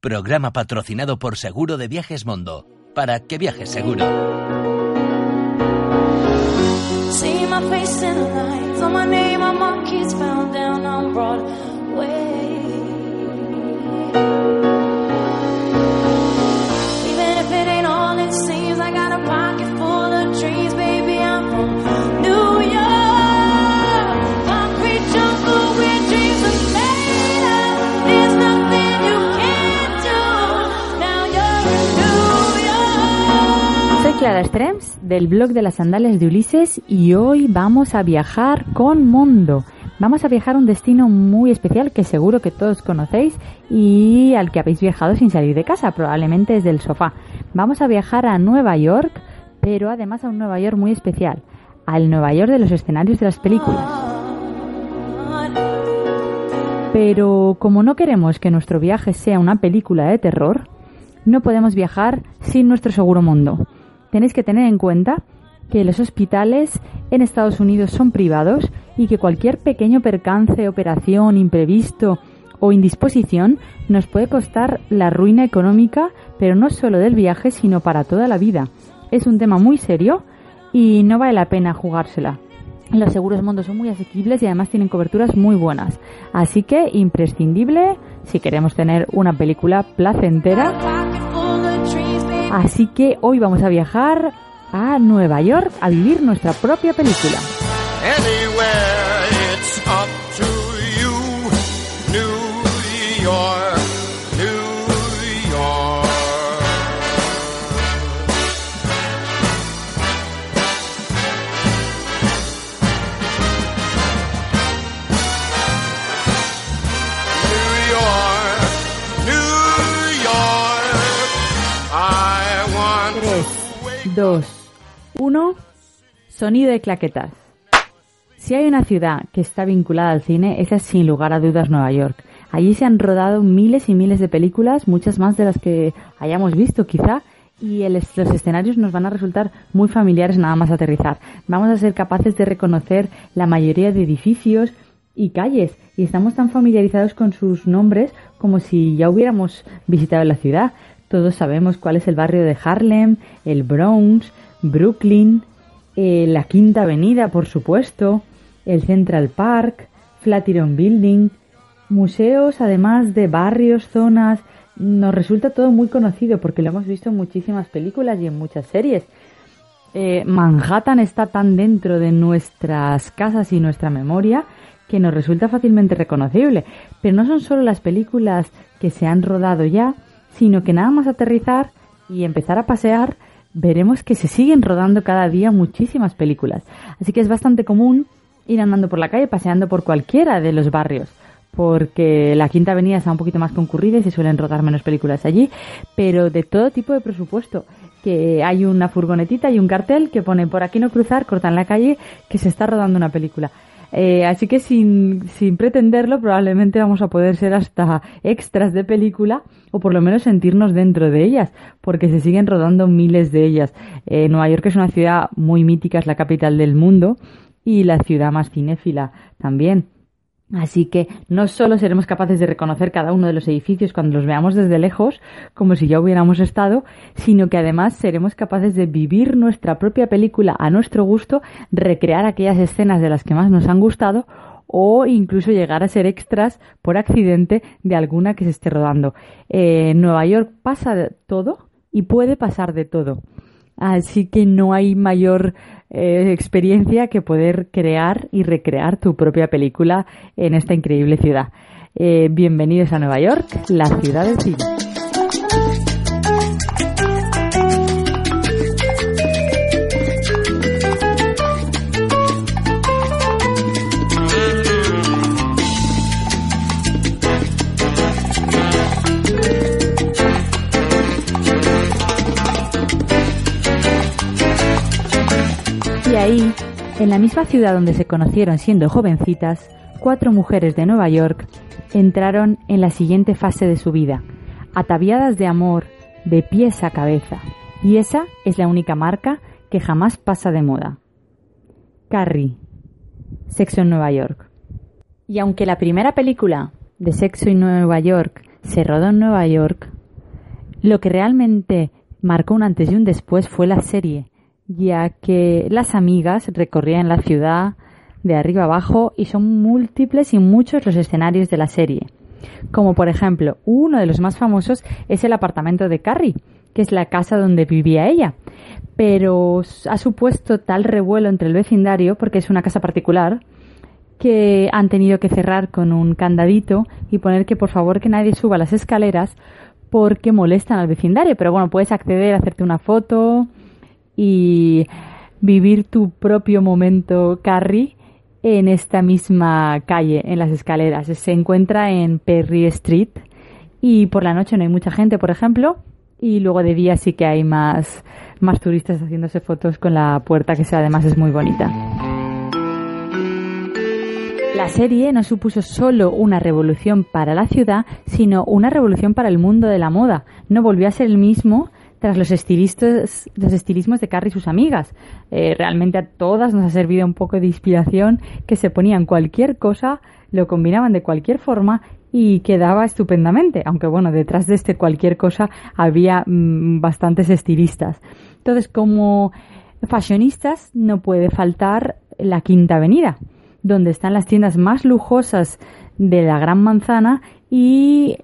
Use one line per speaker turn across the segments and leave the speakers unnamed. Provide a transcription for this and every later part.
Programa patrocinado por Seguro de Viajes Mondo. Para que viajes seguro.
Clara Strems del blog de las sandalias de Ulises y hoy vamos a viajar con Mondo. Vamos a viajar a un destino muy especial que seguro que todos conocéis y al que habéis viajado sin salir de casa, probablemente desde el sofá. Vamos a viajar a Nueva York, pero además a un Nueva York muy especial, al Nueva York de los escenarios de las películas. Pero como no queremos que nuestro viaje sea una película de terror, no podemos viajar sin nuestro seguro mundo. Tenéis que tener en cuenta que los hospitales en Estados Unidos son privados y que cualquier pequeño percance, operación, imprevisto o indisposición nos puede costar la ruina económica, pero no solo del viaje, sino para toda la vida. Es un tema muy serio y no vale la pena jugársela. Los seguros Mondo son muy asequibles y además tienen coberturas muy buenas. Así que imprescindible si queremos tener una película placentera. Así que hoy vamos a viajar a Nueva York a vivir nuestra propia película. 2, 1. Sonido de claquetas. Si hay una ciudad que está vinculada al cine, esa es sin lugar a dudas Nueva York. Allí se han rodado miles y miles de películas, muchas más de las que hayamos visto quizá, y los escenarios nos van a resultar muy familiares nada más aterrizar. Vamos a ser capaces de reconocer la mayoría de edificios y calles, y estamos tan familiarizados con sus nombres como si ya hubiéramos visitado la ciudad. Todos sabemos cuál es el barrio de Harlem, el Bronx, Brooklyn, eh, la Quinta Avenida, por supuesto, el Central Park, Flatiron Building, museos, además de barrios, zonas. Nos resulta todo muy conocido porque lo hemos visto en muchísimas películas y en muchas series. Eh, Manhattan está tan dentro de nuestras casas y nuestra memoria que nos resulta fácilmente reconocible. Pero no son solo las películas que se han rodado ya, sino que nada más aterrizar y empezar a pasear, veremos que se siguen rodando cada día muchísimas películas. Así que es bastante común ir andando por la calle, paseando por cualquiera de los barrios porque la Quinta Avenida está un poquito más concurrida y se suelen rodar menos películas allí, pero de todo tipo de presupuesto. Que hay una furgonetita y un cartel que pone por aquí no cruzar, cortan la calle, que se está rodando una película. Eh, así que sin, sin pretenderlo, probablemente vamos a poder ser hasta extras de película o por lo menos sentirnos dentro de ellas, porque se siguen rodando miles de ellas. Eh, Nueva York es una ciudad muy mítica, es la capital del mundo y la ciudad más cinéfila también. Así que no solo seremos capaces de reconocer cada uno de los edificios cuando los veamos desde lejos, como si ya hubiéramos estado, sino que además seremos capaces de vivir nuestra propia película a nuestro gusto, recrear aquellas escenas de las que más nos han gustado o incluso llegar a ser extras por accidente de alguna que se esté rodando. Eh, en Nueva York pasa de todo y puede pasar de todo. Así que no hay mayor eh, experiencia que poder crear y recrear tu propia película en esta increíble ciudad. Eh, bienvenidos a Nueva York, la ciudad del cine. En la misma ciudad donde se conocieron siendo jovencitas, cuatro mujeres de Nueva York entraron en la siguiente fase de su vida, ataviadas de amor de pies a cabeza. Y esa es la única marca que jamás pasa de moda. Carrie, Sexo en Nueva York. Y aunque la primera película de Sexo en Nueva York se rodó en Nueva York, lo que realmente marcó un antes y un después fue la serie, ya que las amigas recorrían la ciudad de arriba abajo y son múltiples y muchos los escenarios de la serie. Como por ejemplo, uno de los más famosos es el apartamento de Carrie, que es la casa donde vivía ella. Pero ha supuesto tal revuelo entre el vecindario, porque es una casa particular, que han tenido que cerrar con un candadito y poner que por favor que nadie suba las escaleras porque molestan al vecindario. Pero bueno, puedes acceder, hacerte una foto y vivir tu propio momento Carrie en esta misma calle, en las escaleras. Se encuentra en Perry Street y por la noche no hay mucha gente, por ejemplo, y luego de día sí que hay más, más turistas haciéndose fotos con la puerta, que además es muy bonita. La serie no supuso solo una revolución para la ciudad, sino una revolución para el mundo de la moda. No volvió a ser el mismo tras los estilistas, los estilismos de Carrie y sus amigas. Eh, realmente a todas nos ha servido un poco de inspiración que se ponían cualquier cosa, lo combinaban de cualquier forma y quedaba estupendamente, aunque bueno, detrás de este cualquier cosa había mm, bastantes estilistas. Entonces, como fashionistas no puede faltar la Quinta Avenida donde están las tiendas más lujosas de la Gran Manzana y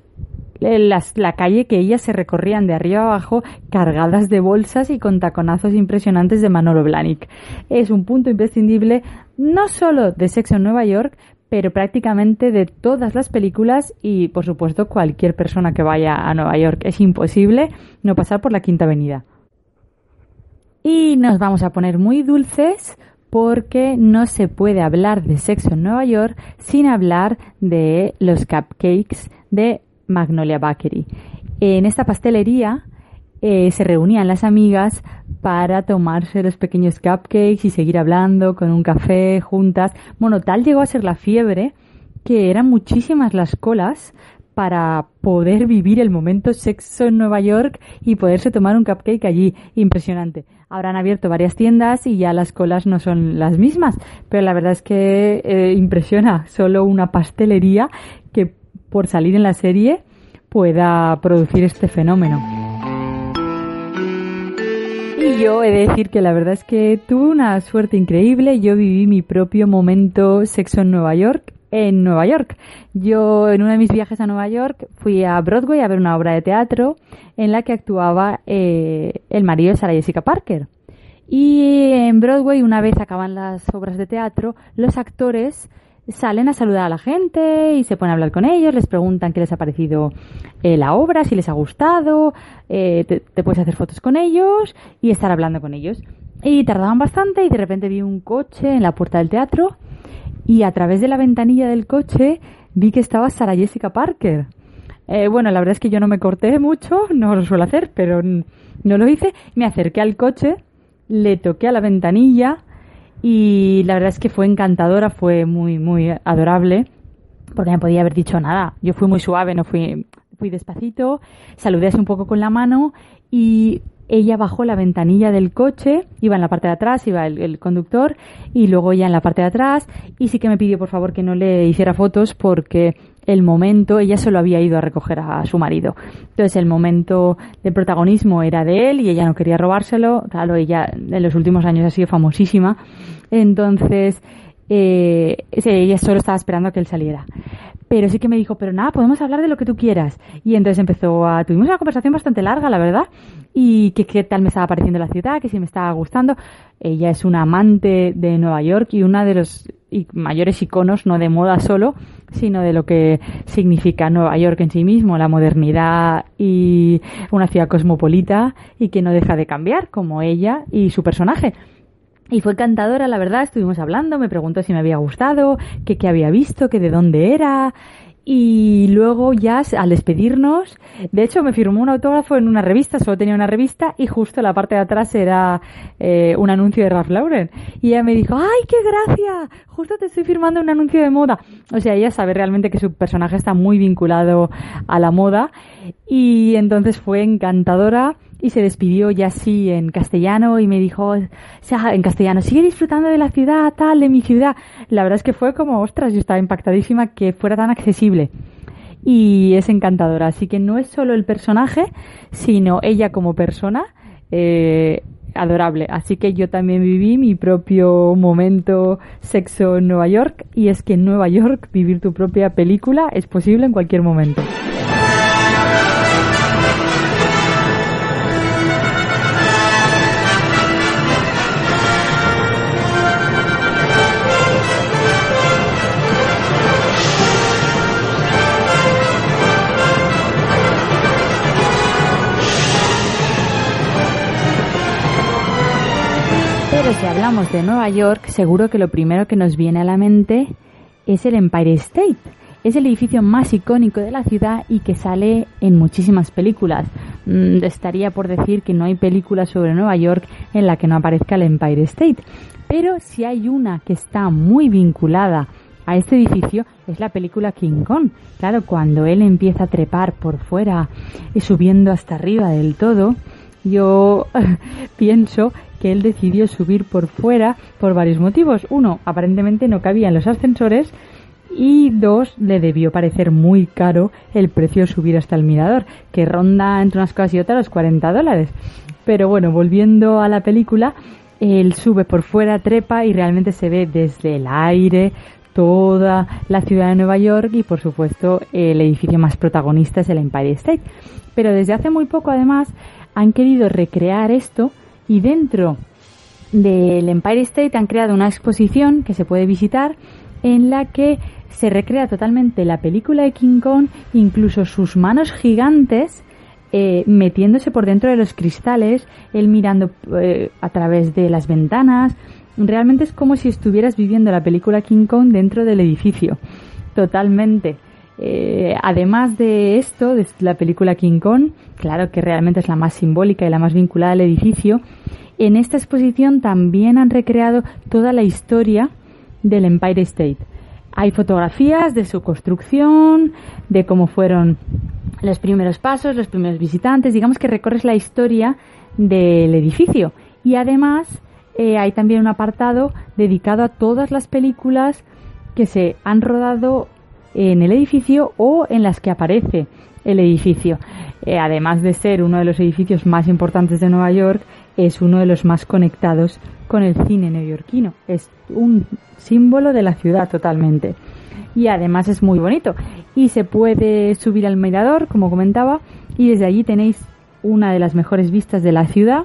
eh, la calle que ellas se recorrían de arriba abajo cargadas de bolsas y con taconazos impresionantes de Manolo Blahnik. Es un punto imprescindible no solo de Sexo en Nueva York, pero prácticamente de todas las películas y por supuesto cualquier persona que vaya a Nueva York. Es imposible no pasar por la Quinta Avenida. Y nos vamos a poner muy dulces porque no se puede hablar de sexo en Nueva York sin hablar de los cupcakes de Magnolia Bakery. En esta pastelería eh, se reunían las amigas para tomarse los pequeños cupcakes y seguir hablando con un café juntas. Bueno, tal llegó a ser la fiebre que eran muchísimas las colas para poder vivir el momento sexo en Nueva York y poderse tomar un cupcake allí. Impresionante. Habrán abierto varias tiendas y ya las colas no son las mismas, pero la verdad es que eh, impresiona solo una pastelería por salir en la serie pueda producir este fenómeno. Y yo he de decir que la verdad es que tuve una suerte increíble. Yo viví mi propio momento sexo en Nueva York en Nueva York. Yo en uno de mis viajes a Nueva York fui a Broadway a ver una obra de teatro en la que actuaba eh, el marido de Sarah Jessica Parker. Y en Broadway, una vez acaban las obras de teatro, los actores salen a saludar a la gente y se ponen a hablar con ellos, les preguntan qué les ha parecido eh, la obra, si les ha gustado, eh, te, puedes hacer fotos con ellos y estar hablando con ellos. Y tardaban bastante y de repente vi un coche en la puerta del teatro y a través de la ventanilla del coche vi que estaba Sara Jessica Parker. Eh, bueno, la verdad es que yo no me corté mucho, no lo suelo hacer, pero no lo hice. Me acerqué al coche, le toqué a la ventanilla y la verdad es que fue encantadora, fue muy, muy adorable, porque no podía haber dicho nada. Yo fui muy suave, no fui, fui despacito, saludé así un poco con la mano y ella bajó la ventanilla del coche, iba en la parte de atrás, iba el, conductor, y luego ella en la parte de atrás, y sí que me pidió por favor que no le hiciera fotos porque el momento, ella solo había ido a recoger a su marido. Entonces el momento de protagonismo era de él y ella no quería robárselo. Claro, ella en los últimos años ha sido famosísima. Entonces, eh, ella solo estaba esperando a que él saliera pero sí que me dijo, pero nada, podemos hablar de lo que tú quieras. Y entonces empezó a, tuvimos una conversación bastante larga, la verdad, y que qué tal me estaba pareciendo la ciudad, que si me estaba gustando. Ella es una amante de Nueva York y una de los mayores iconos, no de moda solo, sino de lo que significa Nueva York en sí mismo, la modernidad y una ciudad cosmopolita y que no deja de cambiar, como ella y su personaje. Y fue encantadora, la verdad, estuvimos hablando, me preguntó si me había gustado, que qué había visto, que de dónde era. Y luego ya al despedirnos, de hecho me firmó un autógrafo en una revista, solo tenía una revista y justo la parte de atrás era eh, un anuncio de Ralph Lauren. Y ella me dijo, ¡ay, qué gracia! Justo te estoy firmando un anuncio de moda. O sea, ella sabe realmente que su personaje está muy vinculado a la moda y entonces fue encantadora y se despidió ya así en castellano y me dijo, en castellano, sigue disfrutando de la ciudad, tal, de mi ciudad. La verdad es que fue como, ostras, yo estaba impactadísima que fuera tan accesible. Y es encantadora, así que no es solo el personaje, sino ella como persona, eh, adorable. Así que yo también viví mi propio momento sexo en Nueva York y es que en Nueva York vivir tu propia película es posible en cualquier momento. Pero si hablamos de Nueva York, seguro que lo primero que nos viene a la mente es el Empire State. Es el edificio más icónico de la ciudad y que sale en muchísimas películas. Mm, estaría por decir que no hay película sobre Nueva York en la que no aparezca el Empire State. Pero si hay una que está muy vinculada a este edificio es la película King Kong. Claro, cuando él empieza a trepar por fuera y subiendo hasta arriba del todo, yo pienso que él decidió subir por fuera por varios motivos. Uno, aparentemente no cabía en los ascensores y dos, le debió parecer muy caro el precio subir hasta el mirador, que ronda entre unas cosas y otras los 40 dólares. Pero bueno, volviendo a la película, él sube por fuera, trepa y realmente se ve desde el aire toda la ciudad de Nueva York y por supuesto el edificio más protagonista es el Empire State. Pero desde hace muy poco además han querido recrear esto y dentro del Empire State han creado una exposición que se puede visitar en la que se recrea totalmente la película de King Kong, incluso sus manos gigantes eh, metiéndose por dentro de los cristales, él mirando eh, a través de las ventanas. Realmente es como si estuvieras viviendo la película King Kong dentro del edificio, totalmente. Eh, además de esto, de la película King Kong, claro que realmente es la más simbólica y la más vinculada al edificio, en esta exposición también han recreado toda la historia del Empire State. Hay fotografías de su construcción, de cómo fueron los primeros pasos, los primeros visitantes, digamos que recorres la historia del edificio. Y además eh, hay también un apartado dedicado a todas las películas que se han rodado en el edificio o en las que aparece el edificio. Eh, además de ser uno de los edificios más importantes de Nueva York, es uno de los más conectados con el cine neoyorquino. Es un símbolo de la ciudad totalmente. Y además es muy bonito. Y se puede subir al mirador, como comentaba, y desde allí tenéis una de las mejores vistas de la ciudad,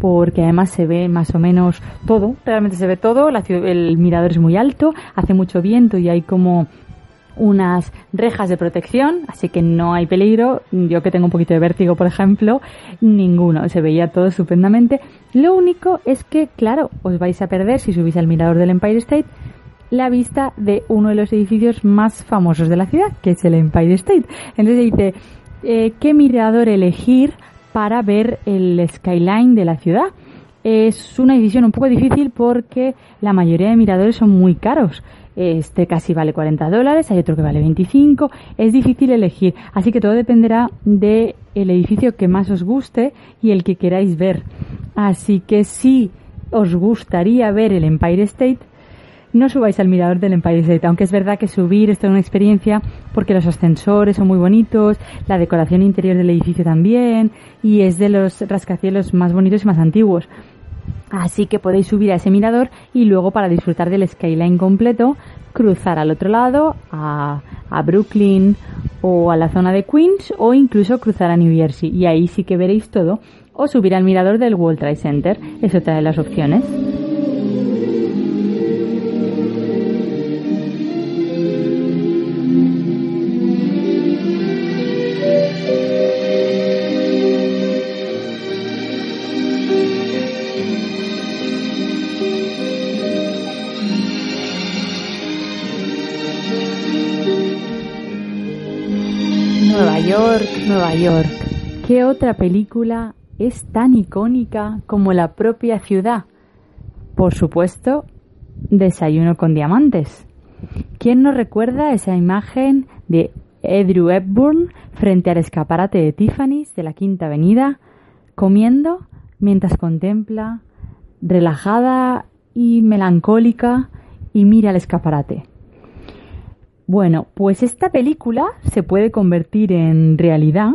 porque además se ve más o menos todo, realmente se ve todo, la ciudad- el mirador es muy alto, hace mucho viento y hay como unas rejas de protección, así que no hay peligro. Yo que tengo un poquito de vértigo, por ejemplo, ninguno. Se veía todo estupendamente. Lo único es que, claro, os vais a perder si subís al mirador del Empire State la vista de uno de los edificios más famosos de la ciudad, que es el Empire State. Entonces dice, eh, ¿qué mirador elegir para ver el skyline de la ciudad? Es una decisión un poco difícil porque la mayoría de miradores son muy caros. Este casi vale 40 dólares, hay otro que vale 25. Es difícil elegir, así que todo dependerá de el edificio que más os guste y el que queráis ver. Así que si os gustaría ver el Empire State, no subáis al mirador del Empire State, aunque es verdad que subir es toda una experiencia porque los ascensores son muy bonitos, la decoración interior del edificio también, y es de los rascacielos más bonitos y más antiguos. Así que podéis subir a ese mirador y luego para disfrutar del skyline completo, cruzar al otro lado, a, a Brooklyn o a la zona de Queens o incluso cruzar a New Jersey. Y ahí sí que veréis todo. O subir al mirador del World Trade Center. Es otra de las opciones. York, Nueva York. ¿Qué otra película es tan icónica como la propia ciudad? Por supuesto, Desayuno con Diamantes. ¿Quién no recuerda esa imagen de Andrew Hepburn frente al escaparate de Tiffany's de la Quinta Avenida, comiendo mientras contempla, relajada y melancólica, y mira el escaparate? Bueno, pues esta película se puede convertir en realidad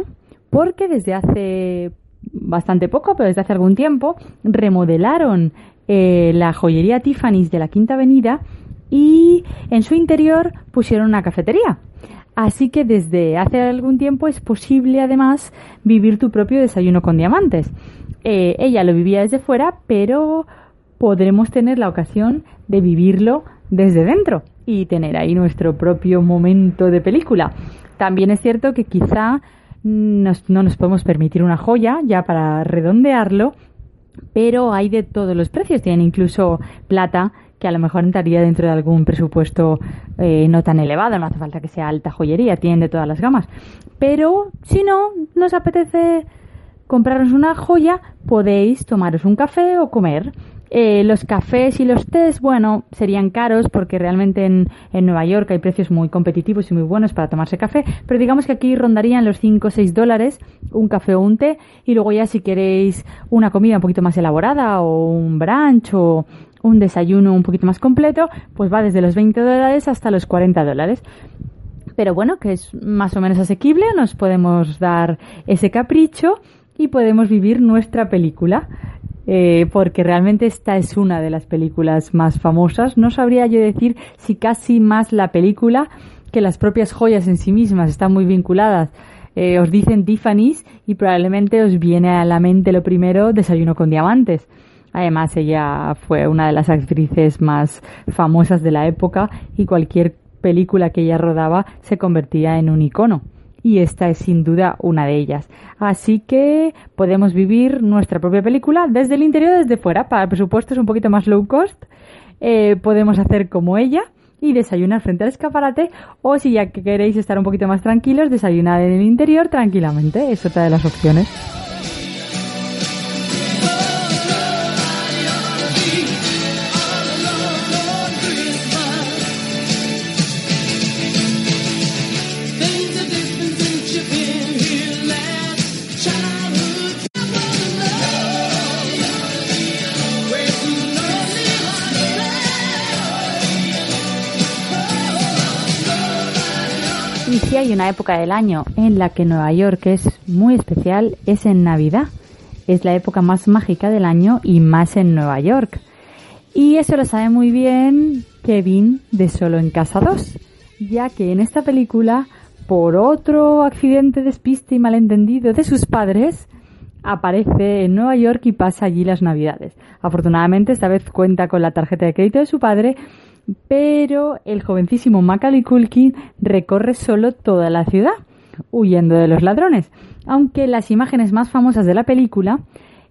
porque desde hace bastante poco, pero desde hace algún tiempo, remodelaron eh, la joyería Tiffany's de la Quinta Avenida y en su interior pusieron una cafetería. Así que desde hace algún tiempo es posible además vivir tu propio desayuno con diamantes. Eh, ella lo vivía desde fuera, pero podremos tener la ocasión de vivirlo desde dentro y tener ahí nuestro propio momento de película. También es cierto que quizá no nos podemos permitir una joya ya para redondearlo, pero hay de todos los precios. Tienen incluso plata que a lo mejor entraría dentro de algún presupuesto eh, no tan elevado, no hace falta que sea alta joyería, tienen de todas las gamas. Pero si no nos apetece comprarnos una joya, podéis tomaros un café o comer. Eh, los cafés y los tés, bueno, serían caros porque realmente en, en, Nueva York hay precios muy competitivos y muy buenos para tomarse café, pero digamos que aquí rondarían los 5 o 6 dólares un café o un té y luego ya si queréis una comida un poquito más elaborada o un brunch o un desayuno un poquito más completo, pues va desde los 20 dólares hasta los 40 dólares pero bueno, que es más o menos asequible, nos podemos dar ese capricho y podemos vivir nuestra película. Eh, porque realmente esta es una de las películas más famosas. No sabría yo decir si casi más la película que las propias joyas en sí mismas están muy vinculadas. Eh, os dicen Tiffany's y probablemente os viene a la mente lo primero Desayuno con Diamantes. Además, ella fue una de las actrices más famosas de la época y cualquier película que ella rodaba se convertía en un icono y esta es sin duda una de ellas. Así que podemos vivir nuestra propia película desde el interior, desde fuera. Para el presupuesto es un poquito más low cost. Eh, podemos hacer como ella y desayunar frente al escaparate o si ya queréis estar un poquito más tranquilos, desayunar en el interior tranquilamente. Es otra de las opciones. Y una época del año en la que Nueva York es muy especial, es en Navidad. Es la época más mágica del año y más en Nueva York. Y eso lo sabe muy bien Kevin de Solo en Casa 2, ya que en esta película, por otro accidente, despiste y malentendido de sus padres, aparece en Nueva York y pasa allí las Navidades. Afortunadamente, esta vez cuenta con la tarjeta de crédito de su padre pero el jovencísimo Macaulay Culkin recorre solo toda la ciudad, huyendo de los ladrones, aunque las imágenes más famosas de la película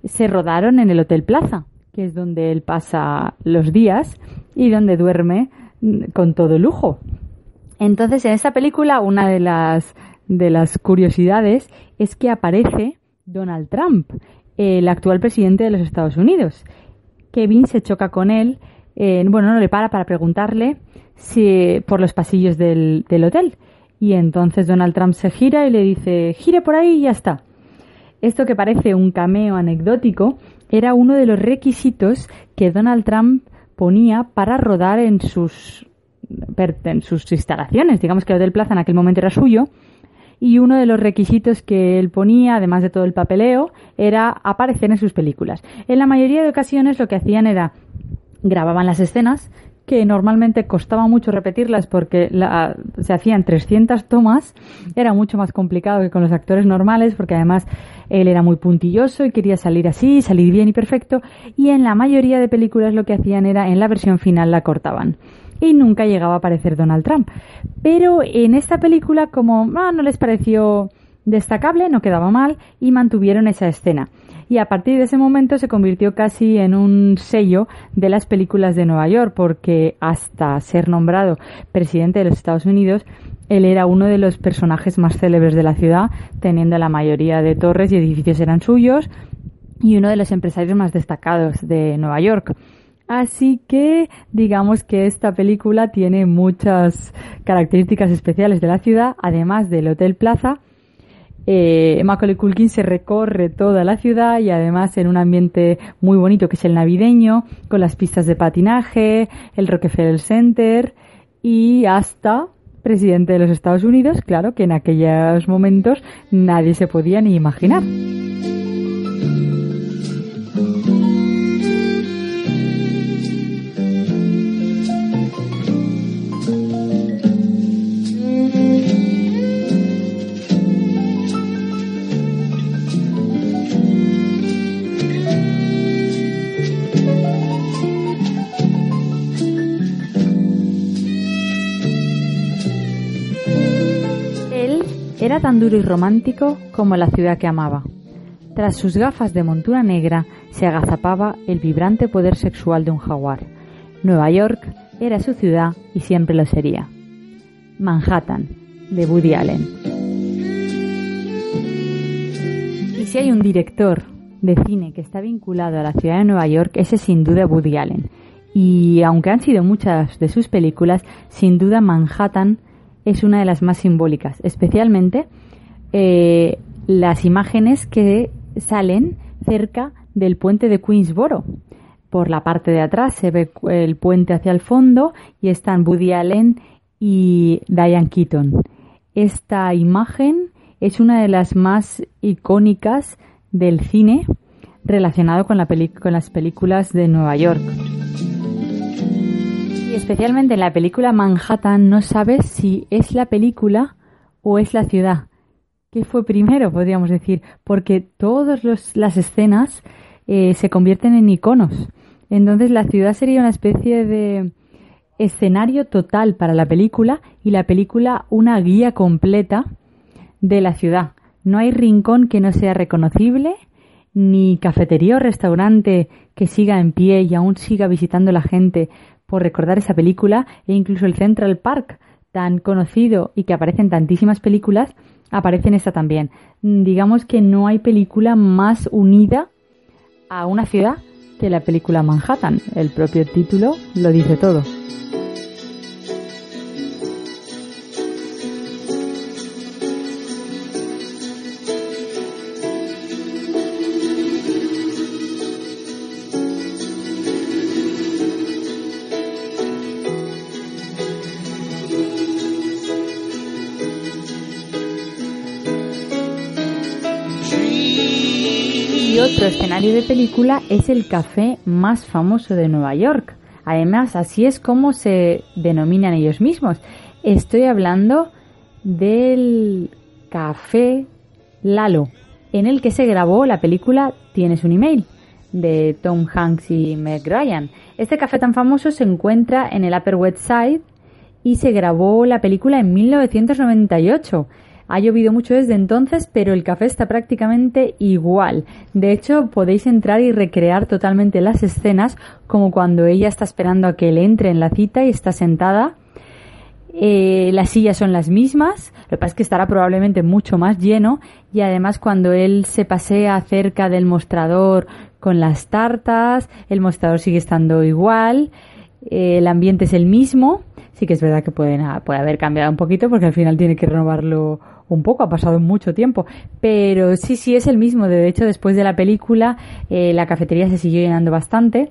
se rodaron en el Hotel Plaza, que es donde él pasa los días y donde duerme mm, con todo lujo. Entonces, en esta película, una de las, de las curiosidades es que aparece Donald Trump, el actual presidente de los Estados Unidos. Kevin se choca con él bueno, no le para para preguntarle si por los pasillos del, del hotel. Y entonces Donald Trump se gira y le dice, gire por ahí y ya está. Esto que parece un cameo anecdótico era uno de los requisitos que Donald Trump ponía para rodar en sus, en sus instalaciones. Digamos que el Hotel Plaza en aquel momento era suyo. Y uno de los requisitos que él ponía, además de todo el papeleo, era aparecer en sus películas. En la mayoría de ocasiones lo que hacían era grababan las escenas que normalmente costaba mucho repetirlas porque se hacían 300 tomas, era mucho más complicado que con los actores normales porque además él era muy puntilloso y quería salir así, salir bien y perfecto y en la mayoría de películas lo que hacían era en la versión final la cortaban y nunca llegaba a aparecer Donald Trump. Pero en esta película como ah, no les pareció destacable, no quedaba mal y mantuvieron esa escena. Y a partir de ese momento se convirtió casi en un sello de las películas de Nueva York, porque hasta ser nombrado presidente de los Estados Unidos, él era uno de los personajes más célebres de la ciudad, teniendo la mayoría de torres y edificios eran suyos, y uno de los empresarios más destacados de Nueva York. Así que digamos que esta película tiene muchas características especiales de la ciudad, además del Hotel Plaza. Eh, Macaulay Culkin se recorre toda la ciudad y además en un ambiente muy bonito que es el navideño, con las pistas de patinaje, el Rockefeller Center y hasta presidente de los Estados Unidos, claro que en aquellos momentos nadie se podía ni imaginar. Era tan duro y romántico como la ciudad que amaba. Tras sus gafas de montura negra se agazapaba el vibrante poder sexual de un jaguar. Nueva York era su ciudad y siempre lo sería. Manhattan, de Woody Allen. Y si hay un director de cine que está vinculado a la ciudad de Nueva York, ese es sin duda Woody Allen. Y aunque han sido muchas de sus películas, sin duda Manhattan es una de las más simbólicas, especialmente eh, las imágenes que salen cerca del puente de Queensboro. Por la parte de atrás se ve el puente hacia el fondo y están Woody Allen y Diane Keaton. Esta imagen es una de las más icónicas del cine relacionado con, la con las películas de Nueva York. Especialmente en la película Manhattan no sabes si es la película o es la ciudad. ¿Qué fue primero, podríamos decir? Porque todas las escenas eh, se convierten en iconos. Entonces la ciudad sería una especie de escenario total para la película y la película una guía completa de la ciudad. No hay rincón que no sea reconocible, ni cafetería o restaurante que siga en pie y aún siga visitando la gente por recordar esa película, e incluso el Central Park, tan conocido y que aparece en tantísimas películas, aparece en esta también. Mm, Digamos que no hay película más unida a una ciudad que la película Manhattan. El propio título lo dice todo. De película es el café más famoso de Nueva York. Además, así es como se denominan ellos mismos. Estoy hablando del Café Lalo, en el que se grabó la película Tienes un email de Tom Hanks y Meg Ryan. Este café tan famoso se encuentra en el Upper West Side y se grabó la película en 1998. Ha llovido mucho desde entonces, pero el café está prácticamente igual. De hecho, podéis entrar y recrear totalmente las escenas como cuando ella está esperando a que él entre en la cita y está sentada. Eh, las sillas son las mismas, lo que pasa es que estará probablemente mucho más lleno y además cuando él se pasea cerca del mostrador con las tartas, el mostrador sigue estando igual, eh, el ambiente es el mismo, sí que es verdad que puede haber cambiado un poquito porque al final tiene que renovarlo un poco, ha pasado mucho tiempo, pero sí, sí es el mismo, de hecho después de la película eh, la cafetería se siguió llenando bastante,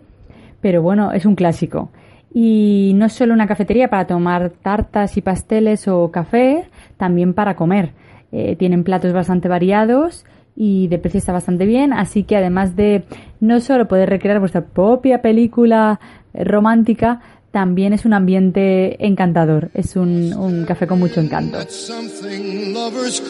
pero bueno, es un clásico. Y no es solo una cafetería para tomar tartas y pasteles o café, también para comer. Eh, tienen platos bastante variados y de precio está bastante bien, así que además de no solo poder recrear vuestra propia película eh, romántica, también es un ambiente encantador, es un, café con mucho encanto.
Something lovers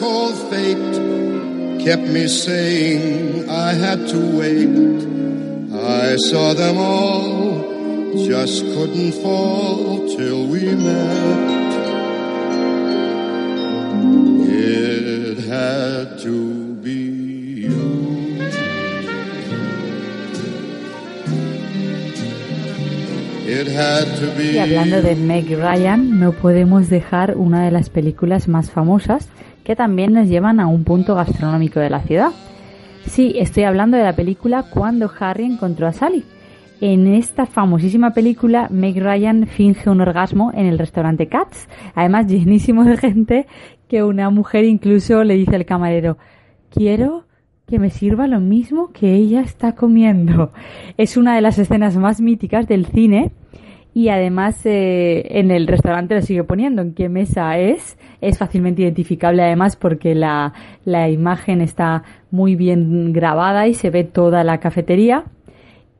Y hablando de Meg Ryan, no podemos dejar una de las películas más famosas que también nos llevan a un punto gastronómico de la ciudad. Sí, estoy hablando de la película Cuando Harry encontró a Sally. En esta famosísima película, Meg Ryan finge un orgasmo en el restaurante Cats, además llenísimo de gente, que una mujer incluso le dice al camarero, quiero que me sirva lo mismo que ella está comiendo. Es una de las escenas más míticas del cine y además eh, en el restaurante lo sigue poniendo en qué mesa es. Es fácilmente identificable además porque la, la imagen está muy bien grabada y se ve toda la cafetería.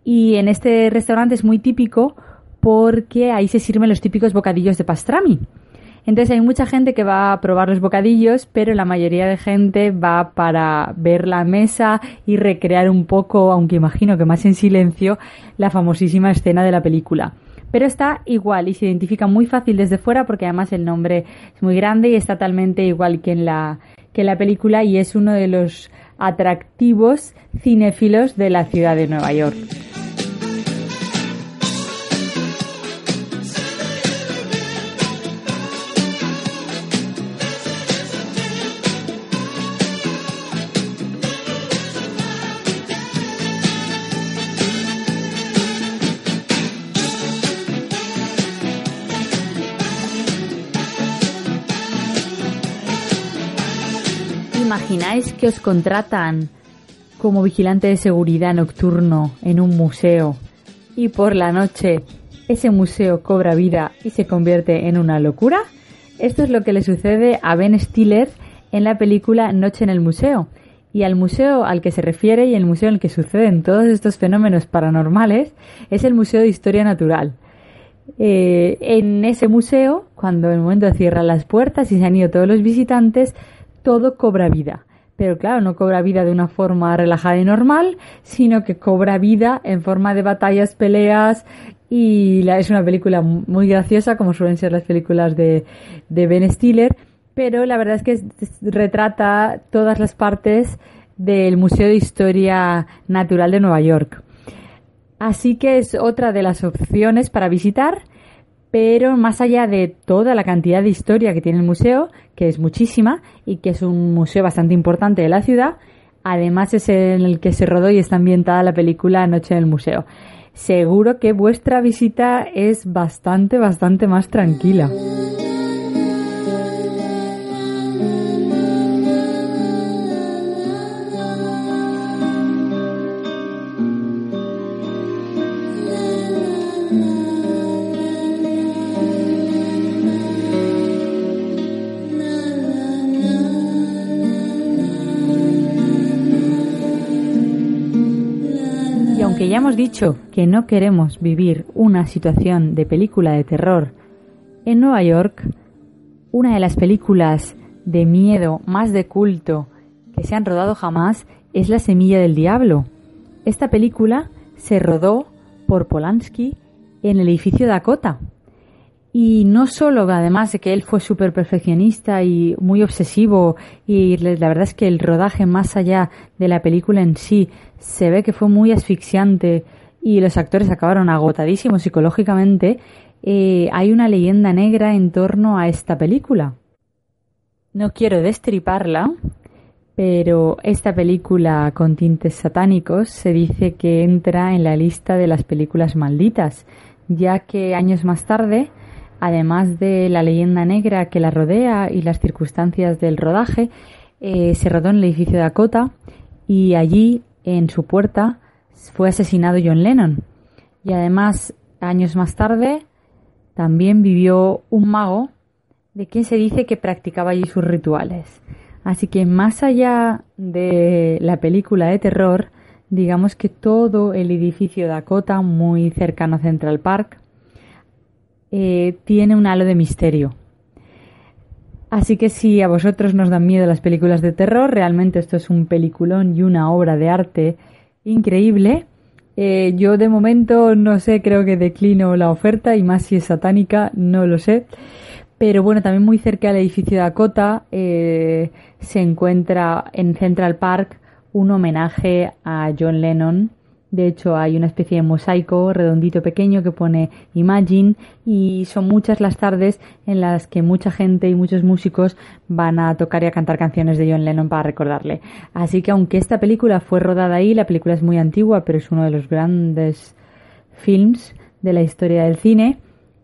Y en este restaurante es muy típico porque ahí se sirven los típicos bocadillos de pastrami. Entonces hay mucha gente que va a probar los bocadillos, pero la mayoría de gente va para ver la mesa y recrear un poco, aunque imagino que más en silencio, la famosísima escena de la película. Pero está igual y se identifica muy fácil desde fuera porque además el nombre es muy grande y está totalmente igual que en la, que en la película y es uno de los atractivos cinéfilos de la ciudad de Nueva York. ¿Imagináis que os contratan como vigilante de seguridad nocturno en un museo y por la noche ese museo cobra vida y se convierte en una locura? Esto es lo que le sucede a Ben Stiller en la película Noche en el Museo. Y al museo al que se refiere y el museo en el que suceden todos estos fenómenos paranormales es el Museo de Historia Natural. Eh, en ese museo, cuando en el momento cierran las puertas y se han ido todos los visitantes, todo cobra vida. Pero claro, no cobra vida de una forma relajada y normal, sino que cobra vida en forma de batallas, peleas y es una película muy graciosa, como suelen ser las películas de, de Ben Stiller, pero la verdad es que retrata todas las partes del Museo de Historia Natural de Nueva York. Así que es otra de las opciones para visitar, pero más allá de toda la cantidad de historia que tiene el museo, que es muchísima y que es un museo bastante importante de la ciudad, además es el que se rodó y está ambientada la película Noche en el Museo. Seguro que vuestra visita es bastante, bastante más tranquila. Hemos dicho que no queremos vivir una situación de película de terror en Nueva York, una de las películas de miedo más de culto que se han rodado jamás es La Semilla del Diablo. Esta película se rodó por Polanski en el edificio Dakota. Y no solo, además de que él fue súper perfeccionista y muy obsesivo, y la verdad es que el rodaje más allá de la película en sí se ve que fue muy asfixiante y los actores acabaron agotadísimos psicológicamente, eh, hay una leyenda negra en torno a esta película. No quiero destriparla, pero esta película con tintes satánicos se dice que entra en la lista de las películas malditas, ya que años más tarde, además de la leyenda negra que la rodea y las circunstancias del rodaje, eh, se rodó en el edificio Dakota y allí, en su puerta, fue asesinado John Lennon. Y además, años más tarde, también vivió un mago de quien se dice que practicaba allí sus rituales. Así que más allá de la película de terror, digamos que todo el edificio Dakota, muy cercano a Central Park, eh, tiene un halo de misterio. Así que si a vosotros nos dan miedo las películas de terror, realmente esto es un peliculón y una obra de arte increíble. Eh, yo de momento no sé, creo que declino la oferta y más si es satánica, no lo sé. Pero bueno, también muy cerca del edificio Dakota eh, se encuentra en Central Park un homenaje a John Lennon. De hecho, hay una especie de mosaico redondito pequeño que pone Imagine y son muchas las tardes en las que mucha gente y muchos músicos van a tocar y a cantar canciones de John Lennon para recordarle. Así que aunque esta película fue rodada ahí, la película es muy antigua, pero es uno de los grandes films de la historia del cine,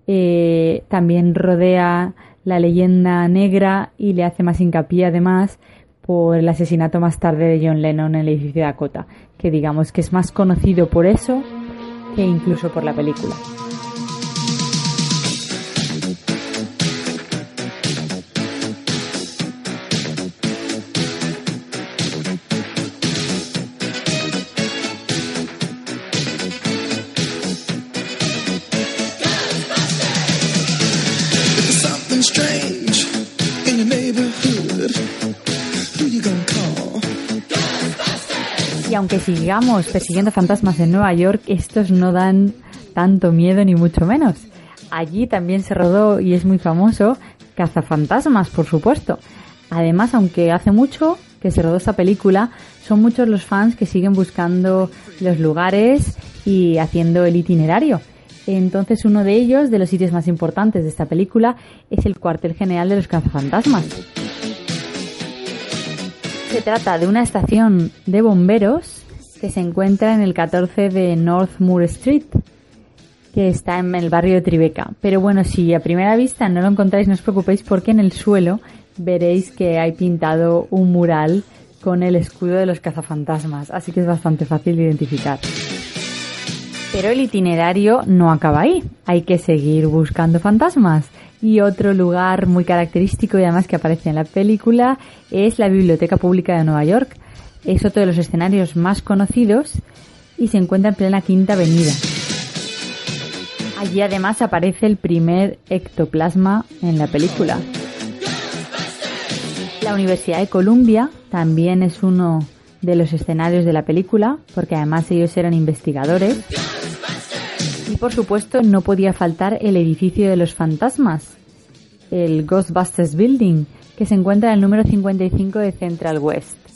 eh, también rodea la leyenda negra y le hace más hincapié además por el asesinato más tarde de John Lennon en el edificio de Dakota, que digamos que es más conocido por eso que incluso por la película. Aunque sigamos persiguiendo fantasmas en Nueva York, estos no dan tanto miedo ni mucho menos. Allí también se rodó y es muy famoso Cazafantasmas, por supuesto. Además, aunque hace mucho que se rodó esta película, son muchos los fans que siguen buscando los lugares y haciendo el itinerario. Entonces, uno de ellos, de los sitios más importantes de esta película, es el cuartel general de los cazafantasmas. Se trata de una estación de bomberos que se encuentra en el 14 de North Moore Street, que está en el barrio de Tribeca. Pero bueno, si a primera vista no lo encontráis, no os preocupéis porque en el suelo veréis que hay pintado un mural con el escudo de los cazafantasmas, así que es bastante fácil de identificar. Pero el itinerario no acaba ahí, hay que seguir buscando fantasmas. Y otro lugar muy característico y además que aparece en la película es la Biblioteca Pública de Nueva York. Es otro de los escenarios más conocidos y se encuentra en plena Quinta Avenida. Allí además aparece el primer ectoplasma en la película. La Universidad de Columbia también es uno de los escenarios de la película, porque además ellos eran investigadores. Y por supuesto no podía faltar el edificio de los fantasmas, el Ghostbusters Building, que se encuentra en el número 55 de Central West.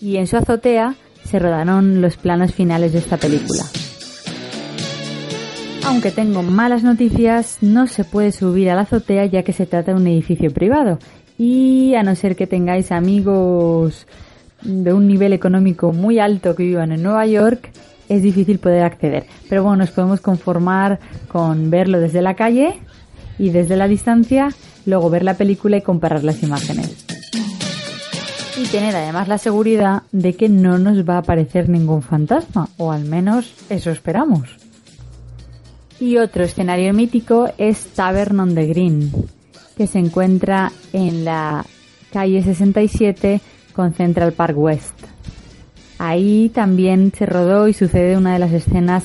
Y en su azotea se rodaron los planos finales de esta película. Aunque tengo malas noticias, no se puede subir a la azotea ya que se trata de un edificio privado. Y a no ser que tengáis amigos de un nivel económico muy alto que vivan en Nueva York, es difícil poder acceder. Pero bueno, nos podemos conformar con verlo desde la calle y desde la distancia, luego ver la película y comparar las imágenes. Y tener además la seguridad de que no nos va a aparecer ningún fantasma, o al menos eso esperamos. Y otro escenario mítico es Tavern on the Green, que se encuentra en la calle 67 con Central Park West. Ahí también se rodó y sucede una de las escenas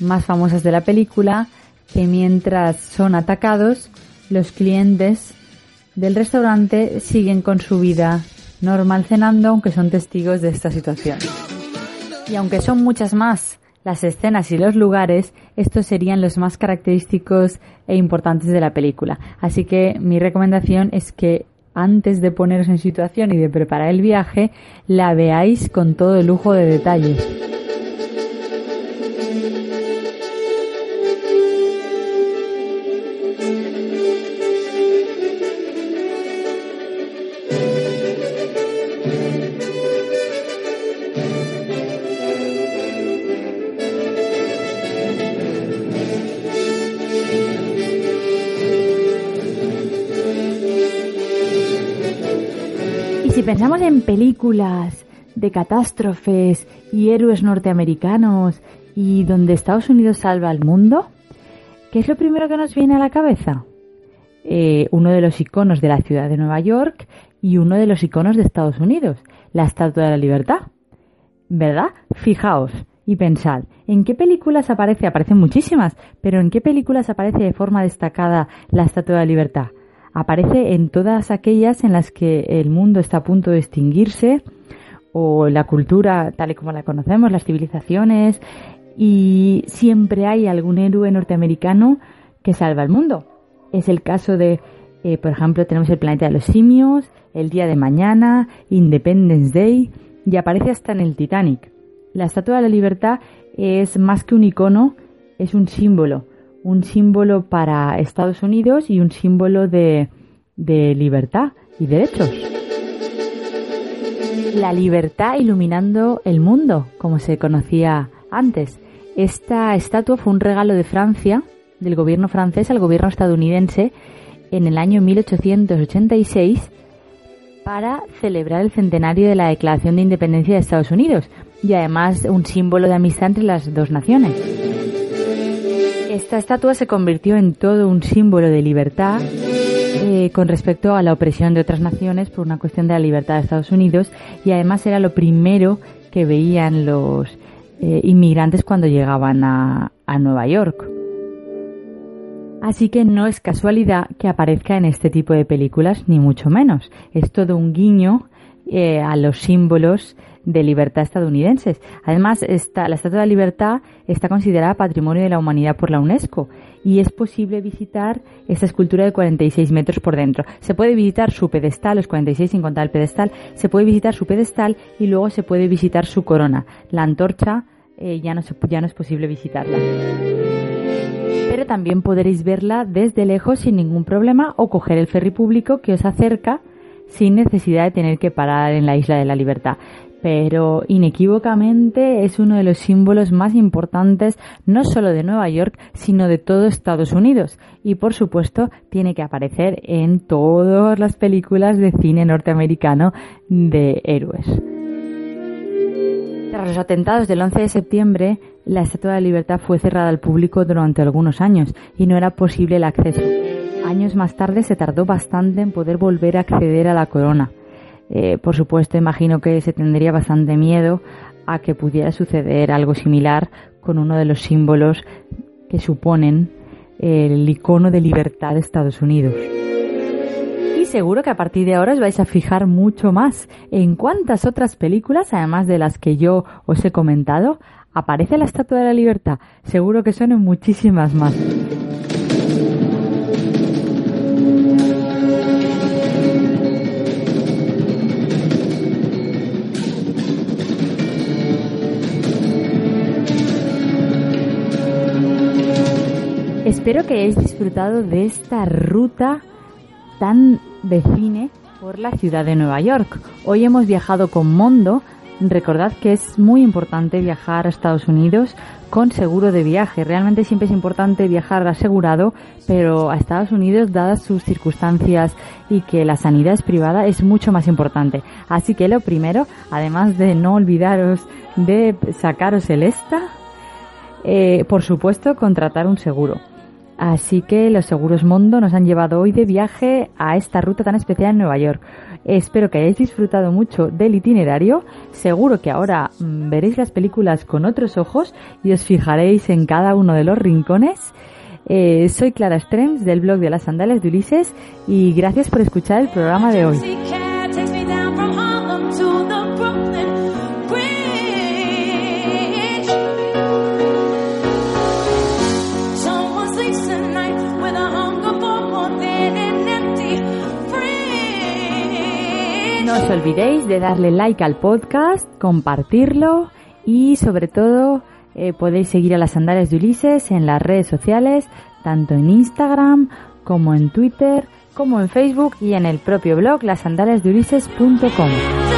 más famosas de la película, que mientras son atacados, los clientes del restaurante siguen con su vida normal cenando, aunque son testigos de esta situación. Y aunque son muchas más las escenas y los lugares, estos serían los más característicos e importantes de la película. Así que mi recomendación es que antes de poneros en situación y de preparar el viaje, la veáis con todo el lujo de detalles. En películas de catástrofes y héroes norteamericanos y donde Estados Unidos salva al mundo, ¿qué es lo primero que nos viene a la cabeza? Eh, uno de los iconos de la ciudad de Nueva York y uno de los iconos de Estados Unidos, la Estatua de la Libertad. ¿Verdad? Fijaos y pensad, ¿en qué películas aparece? Aparecen muchísimas, pero ¿en qué películas aparece de forma destacada la Estatua de la Libertad? Aparece en todas aquellas en las que el mundo está a punto de extinguirse o la cultura tal y como la conocemos, las civilizaciones y siempre hay algún héroe norteamericano que salva el mundo. Es el caso de Eh, por ejemplo, tenemos el planeta de los simios, el día de mañana, Independence Day y aparece hasta en el Titanic. La Estatua de la Libertad es más que un icono, es un símbolo, un símbolo para Estados Unidos y un símbolo de, de libertad y derechos. La libertad iluminando el mundo, como se conocía antes. Esta estatua fue un regalo de Francia, del gobierno francés al gobierno estadounidense, en el año 1886 para celebrar el centenario de la Declaración de Independencia de Estados Unidos y además un símbolo de amistad entre las dos naciones. Esta estatua se convirtió en todo un símbolo de libertad eh, con respecto a la opresión de otras naciones por una cuestión de la libertad de Estados Unidos y además era lo primero que veían los eh, inmigrantes cuando llegaban a, a Nueva York. Así que no es casualidad que aparezca en este tipo de películas, ni mucho menos. Es todo un guiño eh, a los símbolos de libertad estadounidenses. Además, la Estatua de la Libertad está considerada Patrimonio de la Humanidad por la UNESCO y es posible visitar esta escultura de 46 metros por dentro. Se puede visitar su pedestal, los 46 sin contar el pedestal, se puede visitar su pedestal y luego se puede visitar su corona. La antorcha eh, ya, no ya no es posible visitarla. Pero también podréis verla desde lejos sin ningún problema o coger el ferry público que os acerca sin necesidad de tener que parar en la Isla de la Libertad pero inequívocamente es uno de los símbolos más importantes no solo de Nueva York, sino de todo Estados Unidos. Y por supuesto tiene que aparecer en todas las películas de cine norteamericano de héroes. Tras los atentados del 11 de septiembre, la Estatua de la Libertad fue cerrada al público durante algunos años y no era posible el acceso. Años más tarde se tardó bastante en poder volver a acceder a la corona. Eh, por supuesto, imagino que se tendría bastante miedo a que pudiera suceder algo similar con uno de los símbolos que suponen el icono de libertad de Estados Unidos. Y seguro que a partir de ahora os vais a fijar mucho más en cuántas otras películas, además de las que yo os he comentado, aparece la Estatua de la Libertad. Seguro que son muchísimas más. Espero que hayáis disfrutado de esta ruta tan de cine por la ciudad de Nueva York. Hoy hemos viajado con Mondo. Recordad que es muy importante viajar a Estados Unidos con seguro de viaje. Realmente siempre es importante viajar asegurado, pero a Estados Unidos, dadas sus circunstancias y que la sanidad es privada, es mucho más importante. Así que lo primero, además de no olvidaros de sacaros el ESTA, eh, por supuesto, contratar un seguro. Así que los seguros Mondo nos han llevado hoy de viaje a esta ruta tan especial en Nueva York. Espero que hayáis disfrutado mucho del itinerario. Seguro que ahora mm, veréis las películas con otros ojos y os fijaréis en cada uno de los rincones. Eh, soy Clara Strems del blog de las sandalias de Ulises y gracias por escuchar el programa de hoy. Olvidéis de darle like al podcast, compartirlo y sobre todo eh, podéis seguir a las sandalias de Ulises en las redes sociales, tanto en Instagram como en Twitter, como en Facebook y en el propio blog lasandaliasdeulises.com.